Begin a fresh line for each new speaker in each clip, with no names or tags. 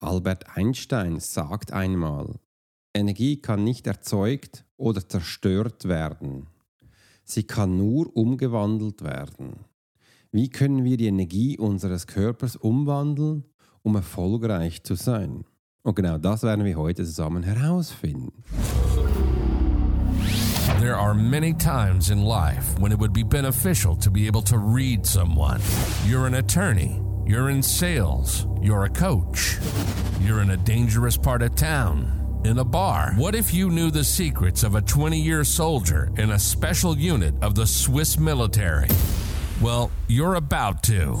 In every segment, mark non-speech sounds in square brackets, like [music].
Albert Einstein sagt einmal, Energie kann nicht erzeugt oder zerstört werden. Sie kann nur umgewandelt werden. Wie können wir die Energie unseres Körpers umwandeln, um erfolgreich zu sein? Und genau das werden wir heute zusammen herausfinden.
There are many times in life when it would be beneficial to be able to read someone. You're an attorney. You're in sales. You're a coach. You're in a dangerous part of town. In a bar. What if you knew the secrets of a 20 year soldier in a special unit of the Swiss military? Well, you're about to.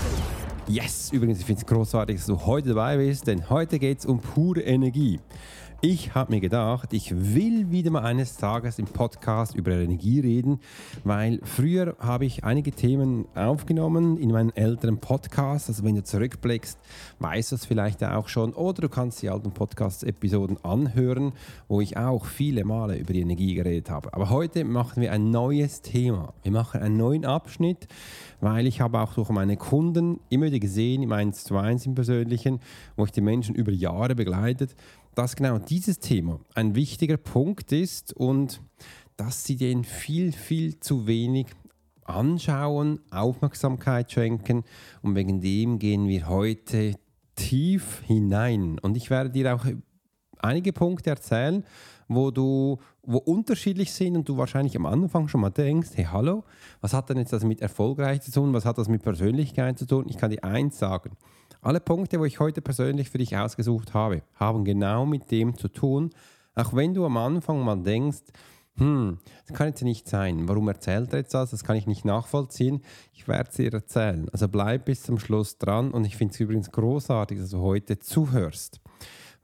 Yes, übrigens, ich finde es großartig, dass du heute dabei bist, denn heute geht es um pure Energie. Ich habe mir gedacht, ich will wieder mal eines Tages im Podcast über Energie reden, weil früher habe ich einige Themen aufgenommen in meinen älteren Podcasts. Also wenn du zurückblickst, weißt du es vielleicht auch schon. Oder du kannst die alten Podcast-Episoden anhören, wo ich auch viele Male über die Energie geredet habe. Aber heute machen wir ein neues Thema. Wir machen einen neuen Abschnitt, weil ich habe auch durch meine Kunden immer wieder gesehen, im 1 zu 1 im Persönlichen, wo ich die Menschen über Jahre begleitet, dass genau dieses Thema ein wichtiger Punkt ist und dass sie den viel, viel zu wenig anschauen, Aufmerksamkeit schenken und wegen dem gehen wir heute tief hinein. Und ich werde dir auch einige Punkte erzählen, wo du wo unterschiedlich sind und du wahrscheinlich am Anfang schon mal denkst, hey hallo, was hat denn jetzt das mit erfolgreich zu tun, was hat das mit Persönlichkeit zu tun? Ich kann dir eins sagen, alle Punkte, wo ich heute persönlich für dich ausgesucht habe, haben genau mit dem zu tun. Auch wenn du am Anfang mal denkst, hm, das kann jetzt nicht sein. Warum erzählt er jetzt das? Das kann ich nicht nachvollziehen. Ich werde es dir erzählen. Also bleib bis zum Schluss dran und ich finde es übrigens großartig, dass du heute zuhörst.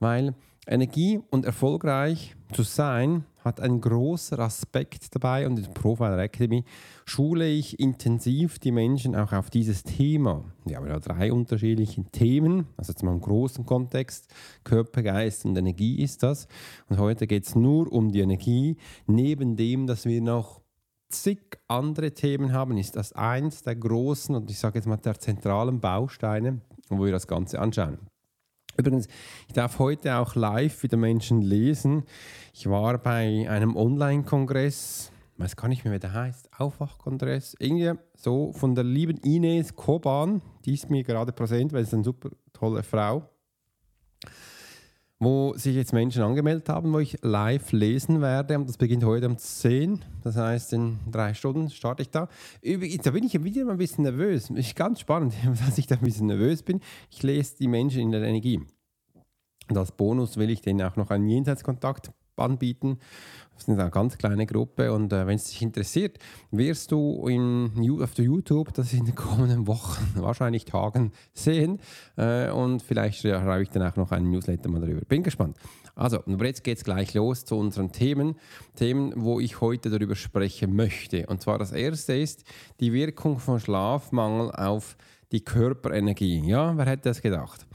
Weil Energie und erfolgreich zu sein hat einen großen Aspekt dabei und in der Profiler Academy schule ich intensiv die Menschen auch auf dieses Thema. Wir haben ja drei unterschiedliche Themen, also jetzt mal im großen Kontext, Körper, Geist und Energie ist das. Und heute geht es nur um die Energie. Neben dem, dass wir noch zig andere Themen haben, ist das eins der großen und ich sage jetzt mal der zentralen Bausteine, wo wir das Ganze anschauen. Übrigens, ich darf heute auch live wieder Menschen lesen. Ich war bei einem Online-Kongress, weiß gar nicht mehr, wie der heißt, Aufwachkongress, irgendwie so von der lieben Ines Koban, die ist mir gerade präsent, weil sie eine super tolle Frau wo sich jetzt Menschen angemeldet haben, wo ich live lesen werde. Und das beginnt heute um 10. Das heißt, in drei Stunden starte ich da. Übrigens, da bin ich wieder ein bisschen nervös. Ist ganz spannend, [laughs] dass ich da ein bisschen nervös bin. Ich lese die Menschen in der Energie. Und als Bonus will ich denen auch noch einen Jenseitskontakt anbieten. Das ist eine ganz kleine Gruppe und äh, wenn es dich interessiert, wirst du in, auf der YouTube das in den kommenden Wochen, [laughs] wahrscheinlich Tagen sehen äh, und vielleicht schreibe ich dann auch noch einen Newsletter mal darüber. Bin gespannt. Also, aber jetzt geht es gleich los zu unseren Themen, Themen, wo ich heute darüber sprechen möchte. Und zwar das erste ist die Wirkung von Schlafmangel auf die Körperenergie. Ja, wer hätte das gedacht?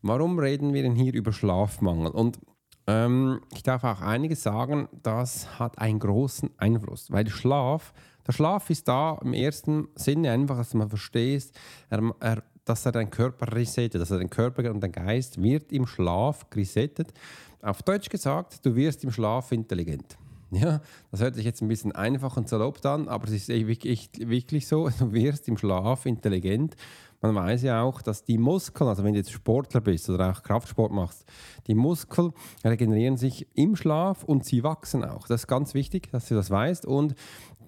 Warum reden wir denn hier über Schlafmangel? Und ähm, ich darf auch einiges sagen, das hat einen großen Einfluss, weil Schlaf, der Schlaf ist da im ersten Sinne einfach, dass man versteht, er, er, dass er deinen Körper resettet, dass er den Körper und den Geist wird im Schlaf resettet. Auf Deutsch gesagt, du wirst im Schlaf intelligent. Ja, das hört sich jetzt ein bisschen einfach und salopp an, aber es ist wirklich, wirklich so, du wirst im Schlaf intelligent man weiß ja auch, dass die Muskeln, also wenn du jetzt Sportler bist oder auch Kraftsport machst, die Muskeln regenerieren sich im Schlaf und sie wachsen auch. Das ist ganz wichtig, dass du das weißt. Und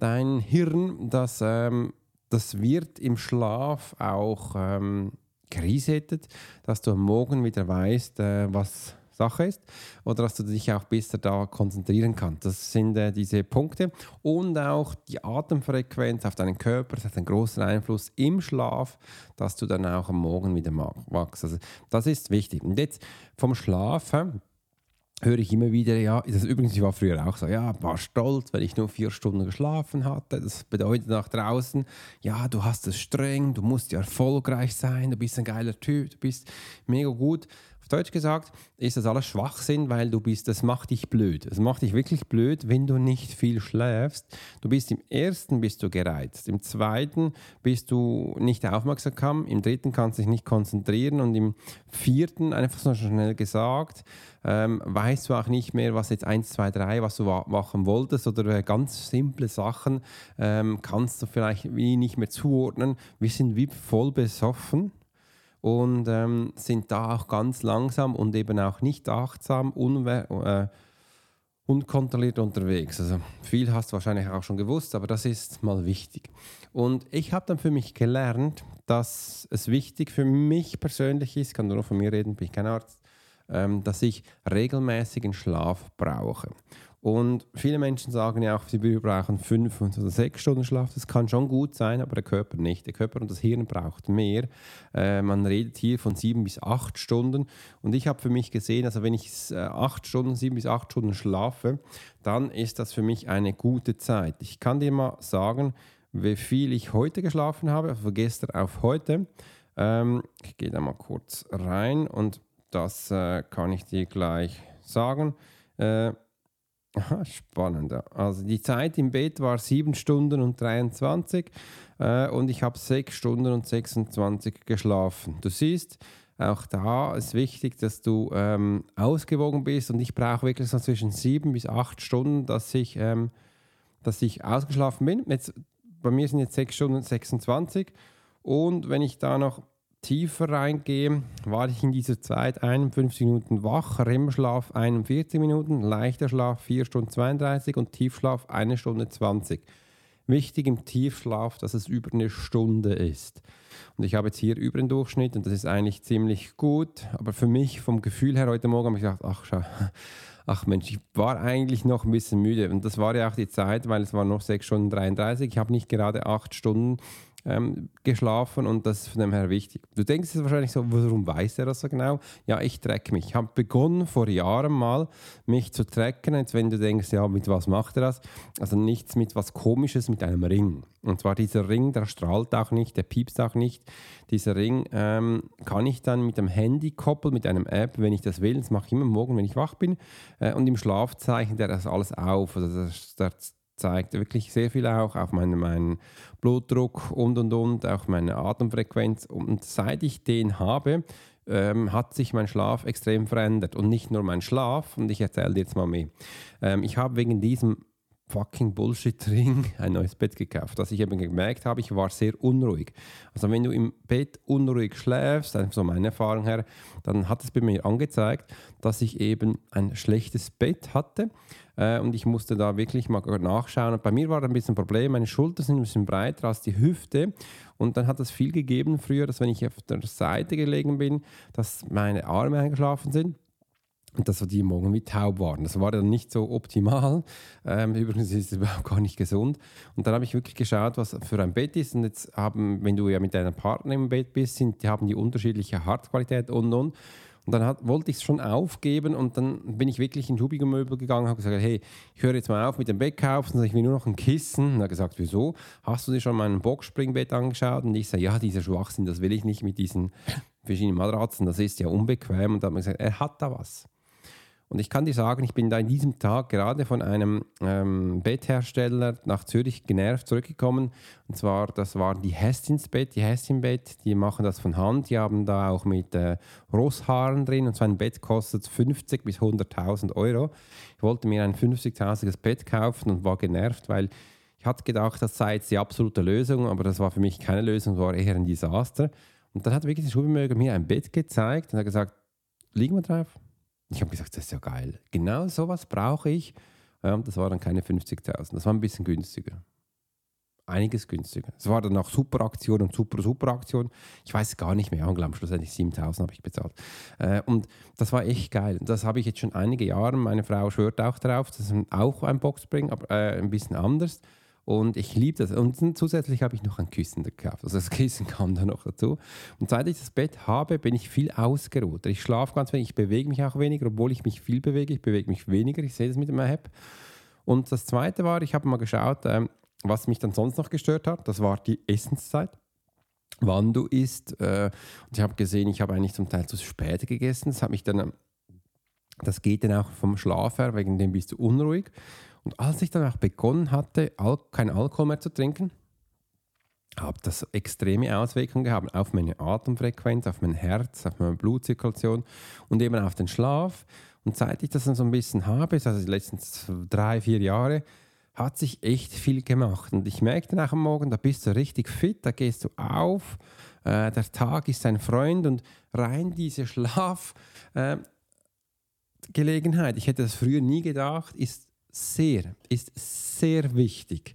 dein Hirn, das, ähm, das wird im Schlaf auch ähm, geresettet, dass du am Morgen wieder weißt, äh, was Sache ist oder dass du dich auch besser da konzentrieren kannst. Das sind äh, diese Punkte und auch die Atemfrequenz auf deinen Körper, das hat einen großen Einfluss im Schlaf, dass du dann auch am Morgen wieder wachst. Also das ist wichtig. Und jetzt vom Schlafen höre ich immer wieder, ja, das übrigens, ich war früher auch so, ja, war stolz, wenn ich nur vier Stunden geschlafen hatte. Das bedeutet nach draußen, ja, du hast es streng, du musst ja erfolgreich sein, du bist ein geiler Typ, du bist mega gut. Auf Deutsch gesagt ist das alles Schwachsinn, weil du bist, das macht dich blöd. Es macht dich wirklich blöd, wenn du nicht viel schläfst. Du bist im ersten bist du gereizt, im zweiten bist du nicht aufmerksam, im dritten kannst du dich nicht konzentrieren und im vierten, einfach so schnell gesagt, ähm, weißt du auch nicht mehr, was jetzt 1, 2, 3, was du machen wolltest oder äh, ganz simple Sachen ähm, kannst du vielleicht wie nicht mehr zuordnen. Wir sind wie voll besoffen und ähm, sind da auch ganz langsam und eben auch nicht achtsam, äh, unkontrolliert unterwegs. Also viel hast du wahrscheinlich auch schon gewusst, aber das ist mal wichtig. Und ich habe dann für mich gelernt, dass es wichtig für mich persönlich ist, kann nur von mir reden, bin ich kein Arzt, ähm, dass ich regelmäßigen Schlaf brauche. Und viele Menschen sagen ja auch, sie brauchen fünf oder sechs Stunden Schlaf. Das kann schon gut sein, aber der Körper nicht. Der Körper und das Hirn braucht mehr. Äh, man redet hier von sieben bis acht Stunden. Und ich habe für mich gesehen, also wenn ich äh, acht Stunden, sieben bis acht Stunden schlafe, dann ist das für mich eine gute Zeit. Ich kann dir mal sagen, wie viel ich heute geschlafen habe, also von gestern auf heute. Ähm, ich gehe da mal kurz rein und das äh, kann ich dir gleich sagen. Aha, spannend. Also die Zeit im Bett war 7 Stunden und 23 äh, und ich habe 6 Stunden und 26 geschlafen. Du siehst, auch da ist wichtig, dass du ähm, ausgewogen bist und ich brauche wirklich so zwischen 7 bis 8 Stunden, dass ich, ähm, dass ich ausgeschlafen bin. Jetzt, bei mir sind jetzt 6 Stunden und 26 und wenn ich da noch tiefer reingehe, war ich in dieser Zeit 51 Minuten wach, REM-Schlaf 41 Minuten, leichter Schlaf 4 Stunden 32 und Tiefschlaf 1 Stunde 20. Wichtig im Tiefschlaf, dass es über eine Stunde ist. Und ich habe jetzt hier über den Durchschnitt und das ist eigentlich ziemlich gut. Aber für mich vom Gefühl her heute Morgen habe ich gedacht, ach schau, [laughs] ach Mensch, ich war eigentlich noch ein bisschen müde. Und das war ja auch die Zeit, weil es war noch 6 Stunden 33. Ich habe nicht gerade 8 Stunden ähm, geschlafen und das ist von dem her wichtig. Du denkst jetzt wahrscheinlich so, warum weiß er das so genau? Ja, ich track mich. Ich habe begonnen vor Jahren mal, mich zu tracken. Jetzt, wenn du denkst, ja, mit was macht er das? Also nichts mit was Komisches, mit einem Ring. Und zwar dieser Ring, der strahlt auch nicht, der piepst auch nicht. Dieser Ring ähm, kann ich dann mit dem Handy koppeln, mit einem App, wenn ich das will. Das mache ich immer morgen, wenn ich wach bin. Äh, und im Schlaf zeichnet er das alles auf. Also das, das zeigt wirklich sehr viel auch auf meinen, meinen Blutdruck und und und, auch meine Atemfrequenz. Und seit ich den habe, ähm, hat sich mein Schlaf extrem verändert. Und nicht nur mein Schlaf, und ich erzähle dir jetzt mal mehr. Ähm, ich habe wegen diesem fucking Bullshit-Ring [laughs] ein neues Bett gekauft. Was ich eben gemerkt habe, ich war sehr unruhig. Also wenn du im Bett unruhig schläfst, so meine Erfahrung her, dann hat es bei mir angezeigt, dass ich eben ein schlechtes Bett hatte äh, und ich musste da wirklich mal nachschauen. Und bei mir war ein bisschen ein Problem, meine Schultern sind ein bisschen breiter als die Hüfte. Und dann hat es viel gegeben früher, dass wenn ich auf der Seite gelegen bin, dass meine Arme eingeschlafen sind und dass die morgen wie taub waren. Das war dann nicht so optimal. Ähm, übrigens ist es [laughs] überhaupt gar nicht gesund. Und dann habe ich wirklich geschaut, was für ein Bett ist. Und jetzt haben, wenn du ja mit deinem Partner im Bett bist, sind, die haben die unterschiedliche Hartqualität und und. Und dann hat, wollte ich es schon aufgeben und dann bin ich wirklich in Hubiger Möbel gegangen und habe gesagt, hey, ich höre jetzt mal auf mit dem Bettkaufen, ich will nur noch ein Kissen. Und er hat gesagt, wieso? Hast du dir schon mein Boxspringbett angeschaut? Und ich sage, ja, dieser Schwachsinn, das will ich nicht mit diesen verschiedenen Matratzen, das ist ja unbequem. Und dann hat man gesagt, er hat da was. Und ich kann dir sagen, ich bin da in diesem Tag gerade von einem ähm, Betthersteller nach Zürich genervt zurückgekommen. Und zwar, das waren die Hestins Bett, die Hestin Bett, die machen das von Hand. Die haben da auch mit äh, Rosshaaren drin. Und so ein Bett kostet 50 bis 100.000 Euro. Ich wollte mir ein 50.000 Bett kaufen und war genervt, weil ich hatte gedacht, das sei jetzt die absolute Lösung, aber das war für mich keine Lösung, war eher ein Desaster. Und dann hat wirklich der Schulmöger mir ein Bett gezeigt und hat gesagt, liegen wir drauf? Ich habe gesagt, das ist ja geil. Genau sowas brauche ich. Das war dann keine 50.000, das war ein bisschen günstiger. einiges günstiger. Es war dann auch super Aktion und super, super Aktion. Ich weiß gar nicht mehr, unglaublich, schlussendlich 7000 habe ich bezahlt. Äh, und das war echt geil. Das habe ich jetzt schon einige Jahre. Meine Frau schwört auch darauf, das ist auch ein Boxspring, aber äh, ein bisschen anders. Und ich liebe das. Und zusätzlich habe ich noch ein Kissen gekauft. Also das [laughs] Kissen kam da noch dazu. Und seit ich das Bett habe, bin ich viel ausgeruht. Ich schlafe ganz wenig, ich bewege mich auch weniger, obwohl ich mich viel bewege. Ich bewege mich weniger. Ich sehe das mit dem App. Und das Zweite war, ich habe mal geschaut, ähm, was mich dann sonst noch gestört hat. Das war die Essenszeit wann du isst. Äh, und ich habe gesehen, ich habe eigentlich zum Teil zu spät gegessen. Das hat mich dann, das geht dann auch vom Schlaf her, wegen dem bist du unruhig. Und als ich dann auch begonnen hatte, Al kein Alkohol mehr zu trinken, habe das extreme Auswirkungen gehabt auf meine Atemfrequenz, auf mein Herz, auf meine Blutzirkulation und eben auf den Schlaf. Und seit ich das dann so ein bisschen habe, also die letzten drei, vier Jahre, hat sich echt viel gemacht. Und ich merkte nach dem Morgen, da bist du richtig fit, da gehst du auf, äh, der Tag ist dein Freund und rein diese Schlafgelegenheit, äh, ich hätte das früher nie gedacht, ist sehr, ist sehr wichtig.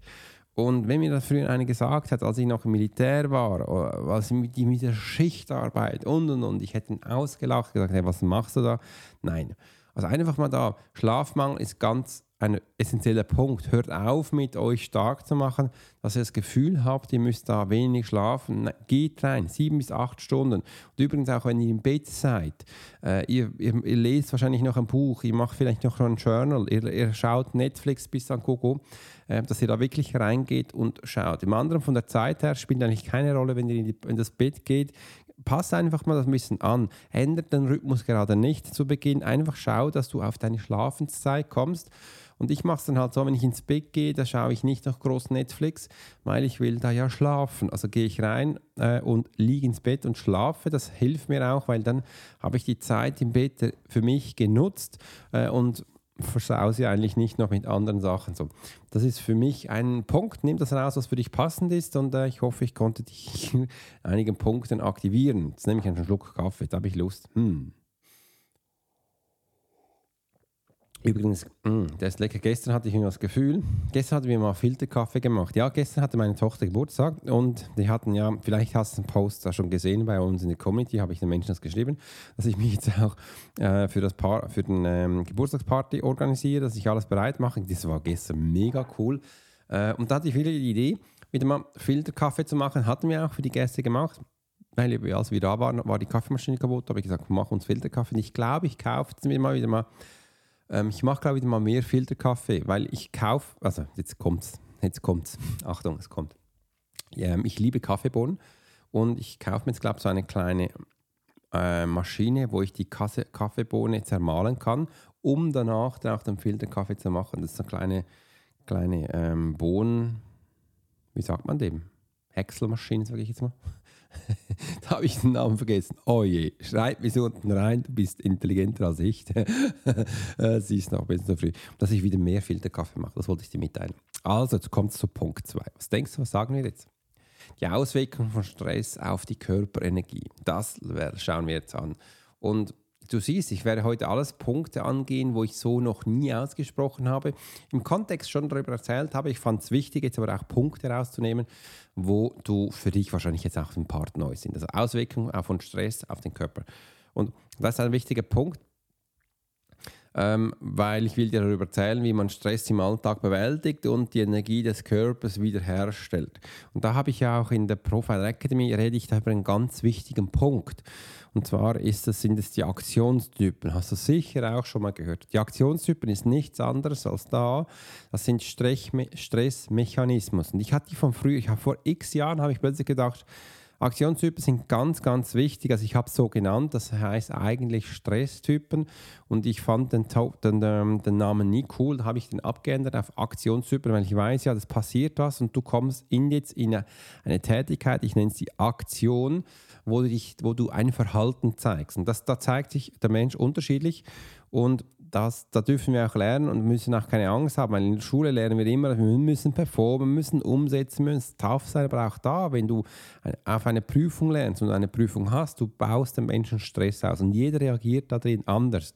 Und wenn mir das früher einer gesagt hat, als ich noch im Militär war, was mit, mit der Schichtarbeit und und und, ich hätte ihn ausgelacht, gesagt, hey, was machst du da? Nein. Also einfach mal da, Schlafmangel ist ganz ein essentieller Punkt. Hört auf, mit euch stark zu machen, dass ihr das Gefühl habt, ihr müsst da wenig schlafen. Geht rein, sieben bis acht Stunden. Und übrigens auch, wenn ihr im Bett seid, äh, ihr, ihr, ihr, lest wahrscheinlich noch ein Buch, ihr macht vielleicht noch ein Journal, ihr, ihr schaut Netflix bis an Gogo, äh, dass ihr da wirklich reingeht und schaut. Im anderen von der Zeit her spielt eigentlich keine Rolle, wenn ihr in, die, in das Bett geht, pass einfach mal das ein bisschen an. Ändert den Rhythmus gerade nicht zu Beginn. Einfach schau, dass du auf deine Schlafenszeit kommst. Und ich mache es dann halt so, wenn ich ins Bett gehe, da schaue ich nicht noch groß Netflix, weil ich will da ja schlafen. Also gehe ich rein äh, und liege ins Bett und schlafe. Das hilft mir auch, weil dann habe ich die Zeit im Bett für mich genutzt äh, und versau sie eigentlich nicht noch mit anderen Sachen. So, das ist für mich ein Punkt. Nimm das raus, was für dich passend ist und äh, ich hoffe, ich konnte dich in [laughs] einigen Punkten aktivieren. Jetzt nehme ich einen Schluck Kaffee, da habe ich Lust. Hm. Übrigens, mh, mm, der ist lecker. Gestern hatte ich irgendwie das Gefühl, gestern hatten wir mal Filterkaffee gemacht. Ja, gestern hatte meine Tochter Geburtstag und die hatten ja, vielleicht hast du einen Post da schon gesehen bei uns in der Community, habe ich den Menschen das geschrieben, dass ich mich jetzt auch äh, für, das Paar, für den ähm, Geburtstagsparty organisiere, dass ich alles bereit mache. Das war gestern mega cool. Äh, und da hatte ich wieder die Idee, wieder mal Filterkaffee zu machen. Hatten wir auch für die Gäste gemacht. Weil als wir da waren, war die Kaffeemaschine kaputt. Da habe ich gesagt, mach uns Filterkaffee. Und ich glaube, ich kaufe jetzt mir mal wieder mal ähm, ich mache, glaube ich, mal mehr Filterkaffee, weil ich kaufe, also jetzt kommt's, jetzt kommt's. [laughs] Achtung, es kommt. Ähm, ich liebe Kaffeebohnen und ich kaufe mir jetzt, glaube ich, so eine kleine äh, Maschine, wo ich die Kasse, Kaffeebohne zermahlen kann, um danach dann auch den Filterkaffee zu machen. Das ist so eine kleine, kleine ähm, Bohnen, wie sagt man dem? Häckselmaschine, sage ich jetzt mal. [laughs] da habe ich den Namen vergessen. Oh je, schreib mir so unten rein, du bist intelligenter als ich. [laughs] Äh, sie ist noch ein bisschen zu früh. Dass ich wieder mehr Filterkaffee mache, das wollte ich dir mitteilen. Also, jetzt kommt es zu Punkt 2. Was denkst du, was sagen wir jetzt? Die Auswirkungen von Stress auf die Körperenergie. Das schauen wir jetzt an. Und du siehst, ich werde heute alles Punkte angehen, wo ich so noch nie ausgesprochen habe. Im Kontext schon darüber erzählt habe. Ich fand es wichtig, jetzt aber auch Punkte rauszunehmen, wo du für dich wahrscheinlich jetzt auch ein Part neu sind. Also Auswirkungen von Stress auf den Körper. Und das ist ein wichtiger Punkt, ähm, weil ich will dir darüber erzählen, wie man Stress im Alltag bewältigt und die Energie des Körpers wiederherstellt. Und da habe ich ja auch in der Profile Academy rede ich da über einen ganz wichtigen Punkt. Und zwar ist das, sind es die Aktionstypen. Hast du sicher auch schon mal gehört. Die Aktionstypen ist nichts anderes als da. Das sind Stressmechanismen. Und ich hatte die von früher, ich habe vor x Jahren habe ich plötzlich gedacht, Aktionstypen sind ganz, ganz wichtig. Also ich habe es so genannt, das heißt eigentlich Stresstypen und ich fand den, den, ähm, den Namen nie cool. Da habe ich den abgeändert auf Aktionstypen, weil ich weiß ja, das passiert was und du kommst in jetzt in eine, eine Tätigkeit, ich nenne es die Aktion, wo du, dich, wo du ein Verhalten zeigst. Und das, da zeigt sich der Mensch unterschiedlich und das, da dürfen wir auch lernen und müssen auch keine Angst haben, weil in der Schule lernen wir immer, wir müssen performen, müssen umsetzen, müssen tough sein, aber auch da, wenn du auf eine Prüfung lernst und eine Prüfung hast, du baust den Menschen Stress aus und jeder reagiert da drin anders.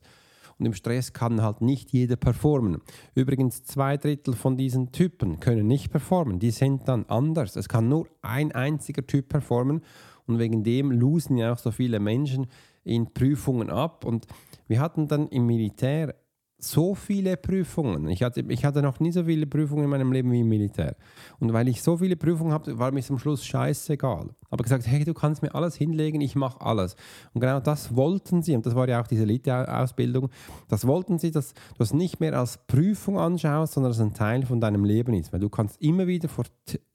Und im Stress kann halt nicht jeder performen. Übrigens, zwei Drittel von diesen Typen können nicht performen. Die sind dann anders. Es kann nur ein einziger Typ performen. Und wegen dem losen ja auch so viele Menschen in Prüfungen ab. Und wir hatten dann im Militär so viele Prüfungen. Ich hatte, ich hatte noch nie so viele Prüfungen in meinem Leben wie im Militär. Und weil ich so viele Prüfungen habe, war mir zum Schluss scheißegal. Aber gesagt, hey, du kannst mir alles hinlegen, ich mache alles. Und genau das wollten sie, und das war ja auch diese Elite-Ausbildung, das wollten sie, dass du es nicht mehr als Prüfung anschaust, sondern als ein Teil von deinem Leben ist. Weil du kannst immer wieder vor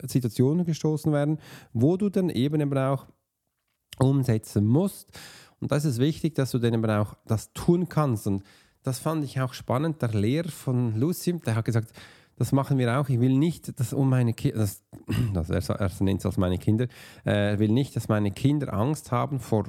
Situationen gestoßen werden, wo du dann eben auch umsetzen musst. Und da ist es wichtig, dass du dann eben auch das tun kannst. Und das fand ich auch spannend. Der Lehrer von Lucy, der hat gesagt, das machen wir auch. Ich will nicht, dass um meine Kinder, das, [clears throat] das, er, er nennt es als meine Kinder, äh, er will nicht, dass meine Kinder Angst haben vor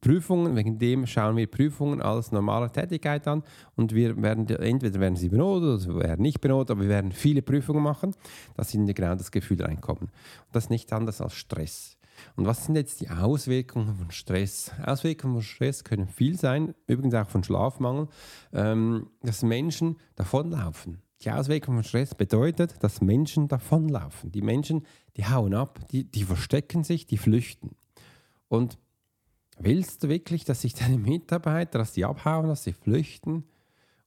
Prüfungen. Wegen dem schauen wir Prüfungen als normale Tätigkeit an und wir werden entweder werden sie benotet oder werden nicht benotet, aber wir werden viele Prüfungen machen, dass ihnen genau das Gefühl reinkommen. Und das ist nichts anderes als Stress. Und was sind jetzt die Auswirkungen von Stress? Auswirkungen von Stress können viel sein, übrigens auch von Schlafmangel, ähm, dass Menschen davonlaufen. Die Auswirkung von Stress bedeutet, dass Menschen davonlaufen. Die Menschen, die hauen ab, die, die verstecken sich, die flüchten. Und willst du wirklich, dass sich deine Mitarbeiter, dass sie abhauen, dass sie flüchten?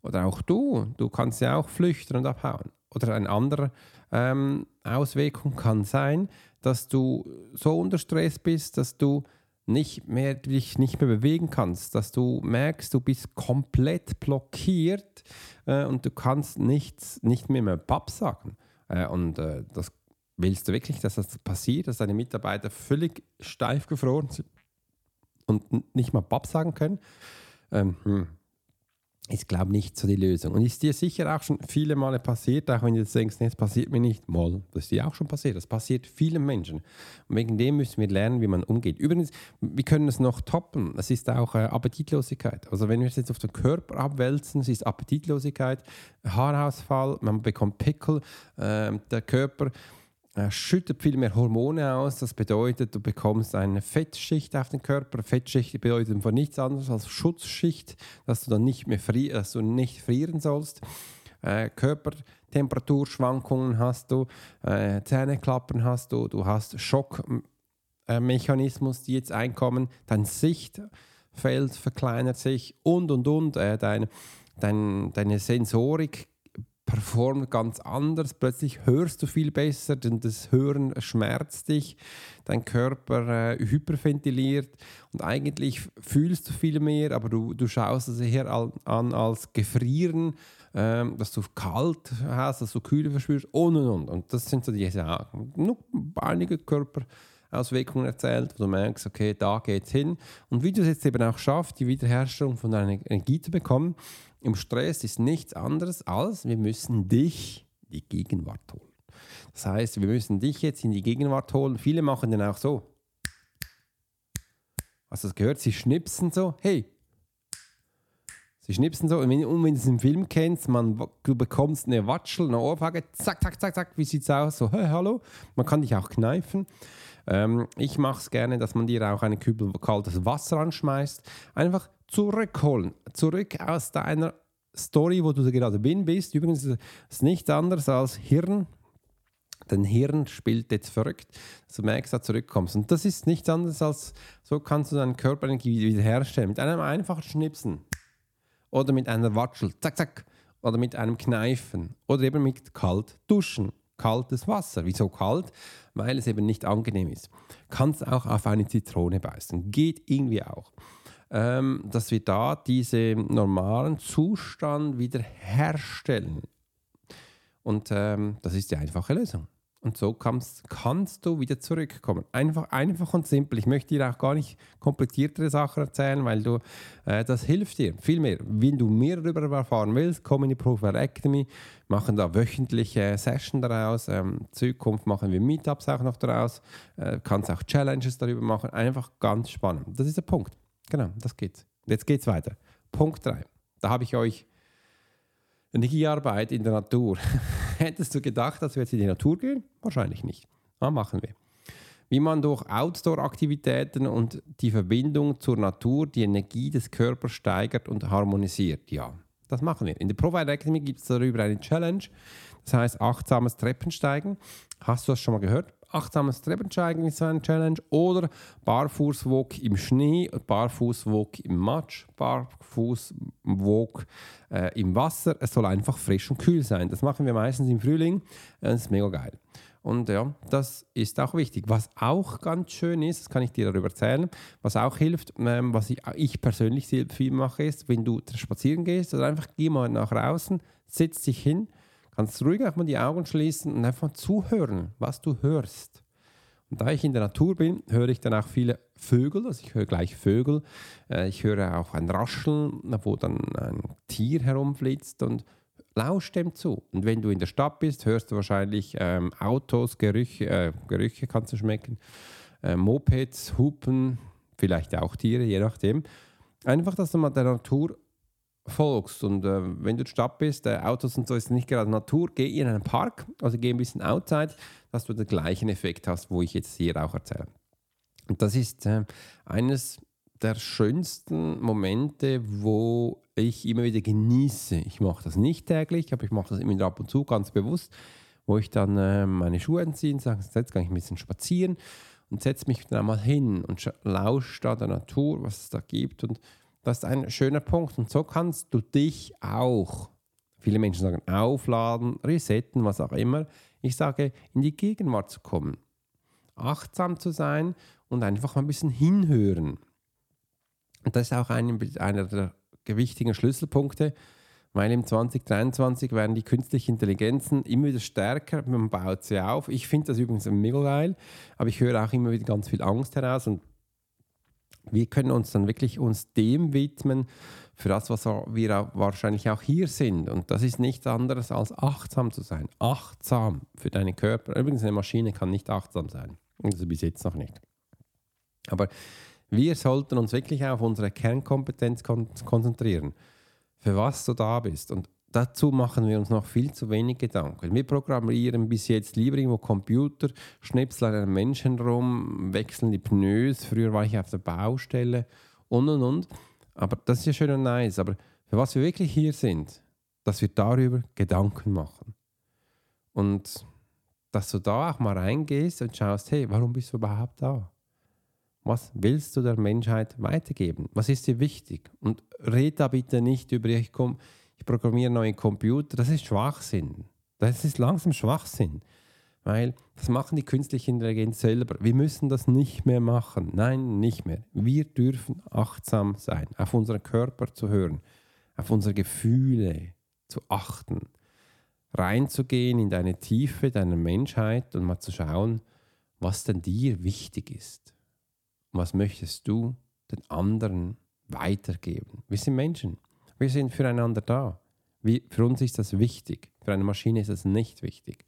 Oder auch du, du kannst ja auch flüchten und abhauen. Oder eine andere ähm, Auswirkung kann sein, dass du so unter Stress bist, dass du nicht mehr, dich nicht mehr bewegen kannst, dass du merkst, du bist komplett blockiert äh, und du kannst nichts, nicht mehr mehr Papp sagen. Äh, und äh, das willst du wirklich, dass das passiert, dass deine Mitarbeiter völlig steif gefroren sind und nicht mal Papp sagen können? Ähm, hm ist, glaube ich, nicht so die Lösung. Und ist dir sicher auch schon viele Male passiert, auch wenn du jetzt denkst, nee, das passiert mir nicht, mal, das ist dir auch schon passiert. Das passiert vielen Menschen. Und wegen dem müssen wir lernen, wie man umgeht. Übrigens, wir können es noch toppen. Es ist auch äh, Appetitlosigkeit. Also wenn wir es jetzt auf den Körper abwälzen, es ist Appetitlosigkeit, Haarausfall, man bekommt Pickel, äh, der Körper er schüttet viel mehr Hormone aus. Das bedeutet, du bekommst eine Fettschicht auf den Körper. Fettschicht bedeutet einfach nichts anderes als Schutzschicht, dass du dann nicht mehr fri dass du nicht frieren sollst. Äh, Körpertemperaturschwankungen hast du, äh, Zähneklappen hast du, du hast Schockmechanismus, die jetzt einkommen, dein Sichtfeld verkleinert sich und und und, äh, dein, dein, deine Sensorik performt ganz anders. Plötzlich hörst du viel besser, denn das Hören schmerzt dich, dein Körper äh, hyperventiliert und eigentlich fühlst du viel mehr, aber du, du schaust es eher an als Gefrieren, ähm, dass du kalt hast, dass du Kühle verspürst und und und. Und das sind so diese ja, nur einige Körperauswirkungen erzählt, wo du merkst, okay, da geht's hin. Und wie du es jetzt eben auch schaffst, die Wiederherstellung von deiner Energie zu bekommen, im Stress ist nichts anderes als, wir müssen dich die Gegenwart holen. Das heißt, wir müssen dich jetzt in die Gegenwart holen. Viele machen dann auch so. Hast du das gehört? Sie schnipsen so, hey. Sie schnipsen so. Und wenn, und wenn du es im Film kennst, man, du bekommst eine Watschel, eine Ohrfeige, zack, zack, zack, zack, wie sieht es aus? So, hey, hallo. Man kann dich auch kneifen. Ähm, ich mache es gerne, dass man dir auch einen Kübel kaltes Wasser anschmeißt. Einfach zurückholen. Zurück aus deiner Story, wo du gerade bin bist. Übrigens ist es nichts anderes als Hirn. Dein Hirn spielt jetzt verrückt, dass du merkst, dass du zurückkommst. Und das ist nichts anderes als, so kannst du deine Körperenergie wiederherstellen. Mit einem einfachen Schnipsen. Oder mit einer Watschel. Zack, zack. Oder mit einem Kneifen. Oder eben mit kalt duschen. Kaltes Wasser. Wieso kalt? Weil es eben nicht angenehm ist. Kannst auch auf eine Zitrone beißen. Geht irgendwie auch ähm, dass wir da diesen normalen Zustand wieder herstellen. Und ähm, das ist die einfache Lösung. Und so kannst, kannst du wieder zurückkommen. Einfach, einfach und simpel. Ich möchte dir auch gar nicht kompliziertere Sachen erzählen, weil du, äh, das hilft dir viel mehr. Wenn du mehr darüber erfahren willst, komm in die Profile Academy, machen da wöchentliche Sessions daraus. Ähm, Zukunft machen wir Meetups auch noch daraus. Äh, kannst auch Challenges darüber machen. Einfach ganz spannend. Das ist der Punkt. Genau, das geht's. Jetzt geht's weiter. Punkt 3. Da habe ich euch Energiearbeit in der Natur. [laughs] Hättest du gedacht, dass wir jetzt in die Natur gehen? Wahrscheinlich nicht. Aber machen wir. wie man durch Outdoor-Aktivitäten und die Verbindung zur Natur die Energie des Körpers steigert und harmonisiert. Ja, das machen wir. In der Provide Academy gibt es darüber eine Challenge, das heißt achtsames Treppensteigen. Hast du das schon mal gehört? Achtsames Treppensteigen ist so eine Challenge. Oder Barfußwalk im Schnee, Barfußwalk im Matsch, Barfußwalk äh, im Wasser. Es soll einfach frisch und kühl sein. Das machen wir meistens im Frühling. Das ist mega geil. Und ja, das ist auch wichtig. Was auch ganz schön ist, das kann ich dir darüber erzählen, was auch hilft, ähm, was ich, ich persönlich sehr viel mache, ist, wenn du spazieren gehst oder einfach geh mal nach draußen, setz dich hin, kannst ruhig auch mal die Augen schließen und einfach zuhören, was du hörst. Und da ich in der Natur bin, höre ich dann auch viele Vögel, also ich höre gleich Vögel, äh, ich höre auch ein Rascheln, wo dann ein Tier herumflitzt und lausch dem zu. Und wenn du in der Stadt bist, hörst du wahrscheinlich ähm, Autos, Gerüche, äh, Gerüche kannst du schmecken, äh, Mopeds, Hupen, vielleicht auch Tiere, je nachdem. Einfach, dass du mal der Natur folgst. Und äh, wenn du in der Stadt bist, äh, Autos und so ist nicht gerade Natur, geh in einen Park, also geh ein bisschen outside, dass du den gleichen Effekt hast, wo ich jetzt hier auch erzähle. Und das ist äh, eines der schönsten Momente, wo ich immer wieder genieße. Ich mache das nicht täglich, aber ich mache das immer ab und zu ganz bewusst, wo ich dann äh, meine Schuhe entziehe und sage, jetzt gehe ich ein bisschen spazieren und setze mich dann mal hin und lausche da der Natur, was es da gibt. Und das ist ein schöner Punkt. Und so kannst du dich auch, viele Menschen sagen, aufladen, resetten, was auch immer. Ich sage, in die Gegenwart zu kommen, achtsam zu sein und einfach mal ein bisschen hinhören. Und das ist auch ein, einer der wichtigen Schlüsselpunkte, weil im 2023 werden die künstlichen Intelligenzen immer wieder stärker, man baut sie auf. Ich finde das übrigens mega geil, aber ich höre auch immer wieder ganz viel Angst heraus und wir können uns dann wirklich uns dem widmen, für das, was wir auch wahrscheinlich auch hier sind. Und das ist nichts anderes als achtsam zu sein. Achtsam für deinen Körper. Übrigens, eine Maschine kann nicht achtsam sein. Also bis jetzt noch nicht. Aber wir sollten uns wirklich auf unsere Kernkompetenz kon konzentrieren, für was du da bist. Und dazu machen wir uns noch viel zu wenig Gedanken. Wir programmieren bis jetzt lieber irgendwo Computer, schnipseln einen Menschen rum, wechseln die Pneus. Früher war ich auf der Baustelle und und und. Aber das ist ja schön und nice. Aber für was wir wirklich hier sind, dass wir darüber Gedanken machen. Und dass du da auch mal reingehst und schaust, hey, warum bist du überhaupt da? Was willst du der Menschheit weitergeben? Was ist dir wichtig? Und red da bitte nicht über, ich, komm, ich programmiere neue Computer. Das ist Schwachsinn. Das ist langsam Schwachsinn. Weil das machen die künstliche Intelligenz selber. Wir müssen das nicht mehr machen. Nein, nicht mehr. Wir dürfen achtsam sein, auf unseren Körper zu hören, auf unsere Gefühle zu achten, reinzugehen in deine Tiefe deiner Menschheit und mal zu schauen, was denn dir wichtig ist. Und was möchtest du den anderen weitergeben? Wir sind Menschen. Wir sind füreinander da. Wie, für uns ist das wichtig. Für eine Maschine ist das nicht wichtig.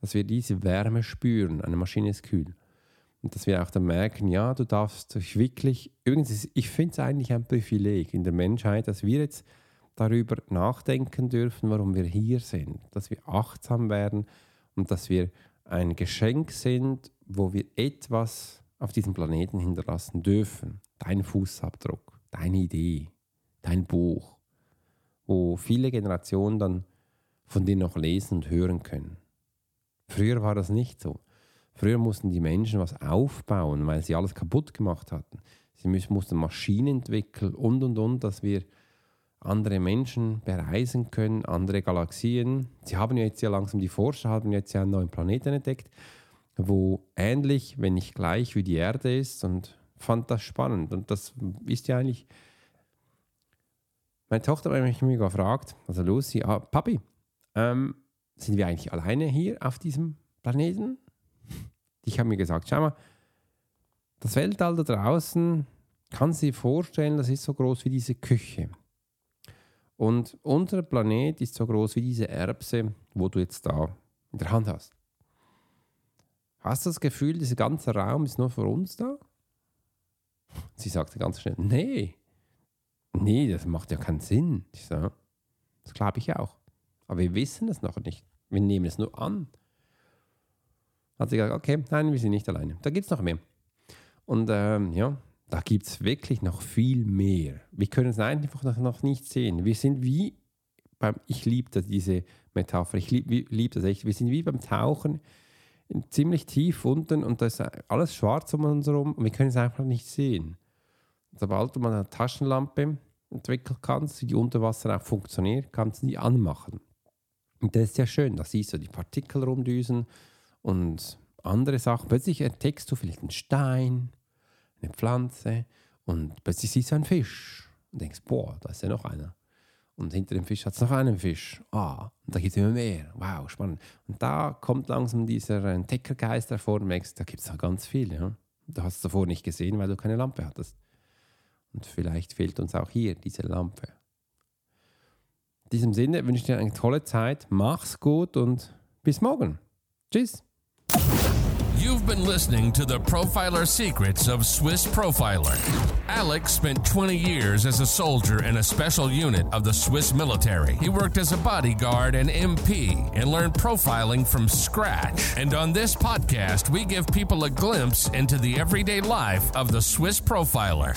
Dass wir diese Wärme spüren. Eine Maschine ist kühl. Und dass wir auch dann merken, ja, du darfst dich wirklich. Übrigens, ich finde es eigentlich ein Privileg in der Menschheit, dass wir jetzt darüber nachdenken dürfen, warum wir hier sind. Dass wir achtsam werden und dass wir ein Geschenk sind, wo wir etwas auf diesem Planeten hinterlassen dürfen. Dein Fußabdruck, deine Idee, dein Buch, wo viele Generationen dann von dir noch lesen und hören können. Früher war das nicht so. Früher mussten die Menschen was aufbauen, weil sie alles kaputt gemacht hatten. Sie mussten Maschinen entwickeln und und und, dass wir andere Menschen bereisen können, andere Galaxien. Sie haben jetzt ja langsam, die Forscher haben jetzt ja einen neuen Planeten entdeckt wo ähnlich, wenn nicht gleich wie die Erde ist und fand das spannend. Und das ist ja eigentlich. Meine Tochter hat mich gefragt, also Lucy, ah, Papi, ähm, sind wir eigentlich alleine hier auf diesem Planeten? Ich habe mir gesagt, schau mal, das Weltall da draußen, kann sie vorstellen, das ist so groß wie diese Küche. Und unser Planet ist so groß wie diese Erbse, wo du jetzt da in der Hand hast. Hast du das Gefühl, dieser ganze Raum ist nur für uns da? Sie sagte ganz schnell, nee, nee, das macht ja keinen Sinn. Ich so, das glaube ich auch. Aber wir wissen es noch nicht. Wir nehmen es nur an. Hat sie gesagt, okay, nein, wir sind nicht alleine. Da gibt es noch mehr. Und ähm, ja, da gibt es wirklich noch viel mehr. Wir können es einfach noch, noch nicht sehen. Wir sind wie beim, ich liebe diese Metapher, ich liebe lieb das echt, wir sind wie beim Tauchen ziemlich tief unten und da ist alles schwarz um uns herum und wir können es einfach nicht sehen. Sobald du mal eine Taschenlampe entwickeln kannst, die unter Wasser auch funktioniert, kannst du die anmachen. Und das ist ja schön, da siehst du die Partikel rumdüsen und andere Sachen. Plötzlich entdeckst du vielleicht einen Stein, eine Pflanze und plötzlich siehst du einen Fisch und denkst, boah, da ist ja noch einer. Und hinter dem Fisch hat es noch einen Fisch. Ah, und da gibt es immer mehr. Wow, spannend. Und da kommt langsam dieser Entdeckergeist hervor und merkst, da gibt es ganz viel. Ja? Du hast es davor nicht gesehen, weil du keine Lampe hattest. Und vielleicht fehlt uns auch hier diese Lampe. In diesem Sinne wünsche ich dir eine tolle Zeit. Mach's gut und bis morgen. Tschüss.
You've been listening to the Profiler Secrets of Swiss Profiler. Alex spent 20 years as a soldier in a special unit of the Swiss military. He worked as a bodyguard and MP and learned profiling from scratch. And on this podcast, we give people a glimpse into the everyday life of the Swiss Profiler.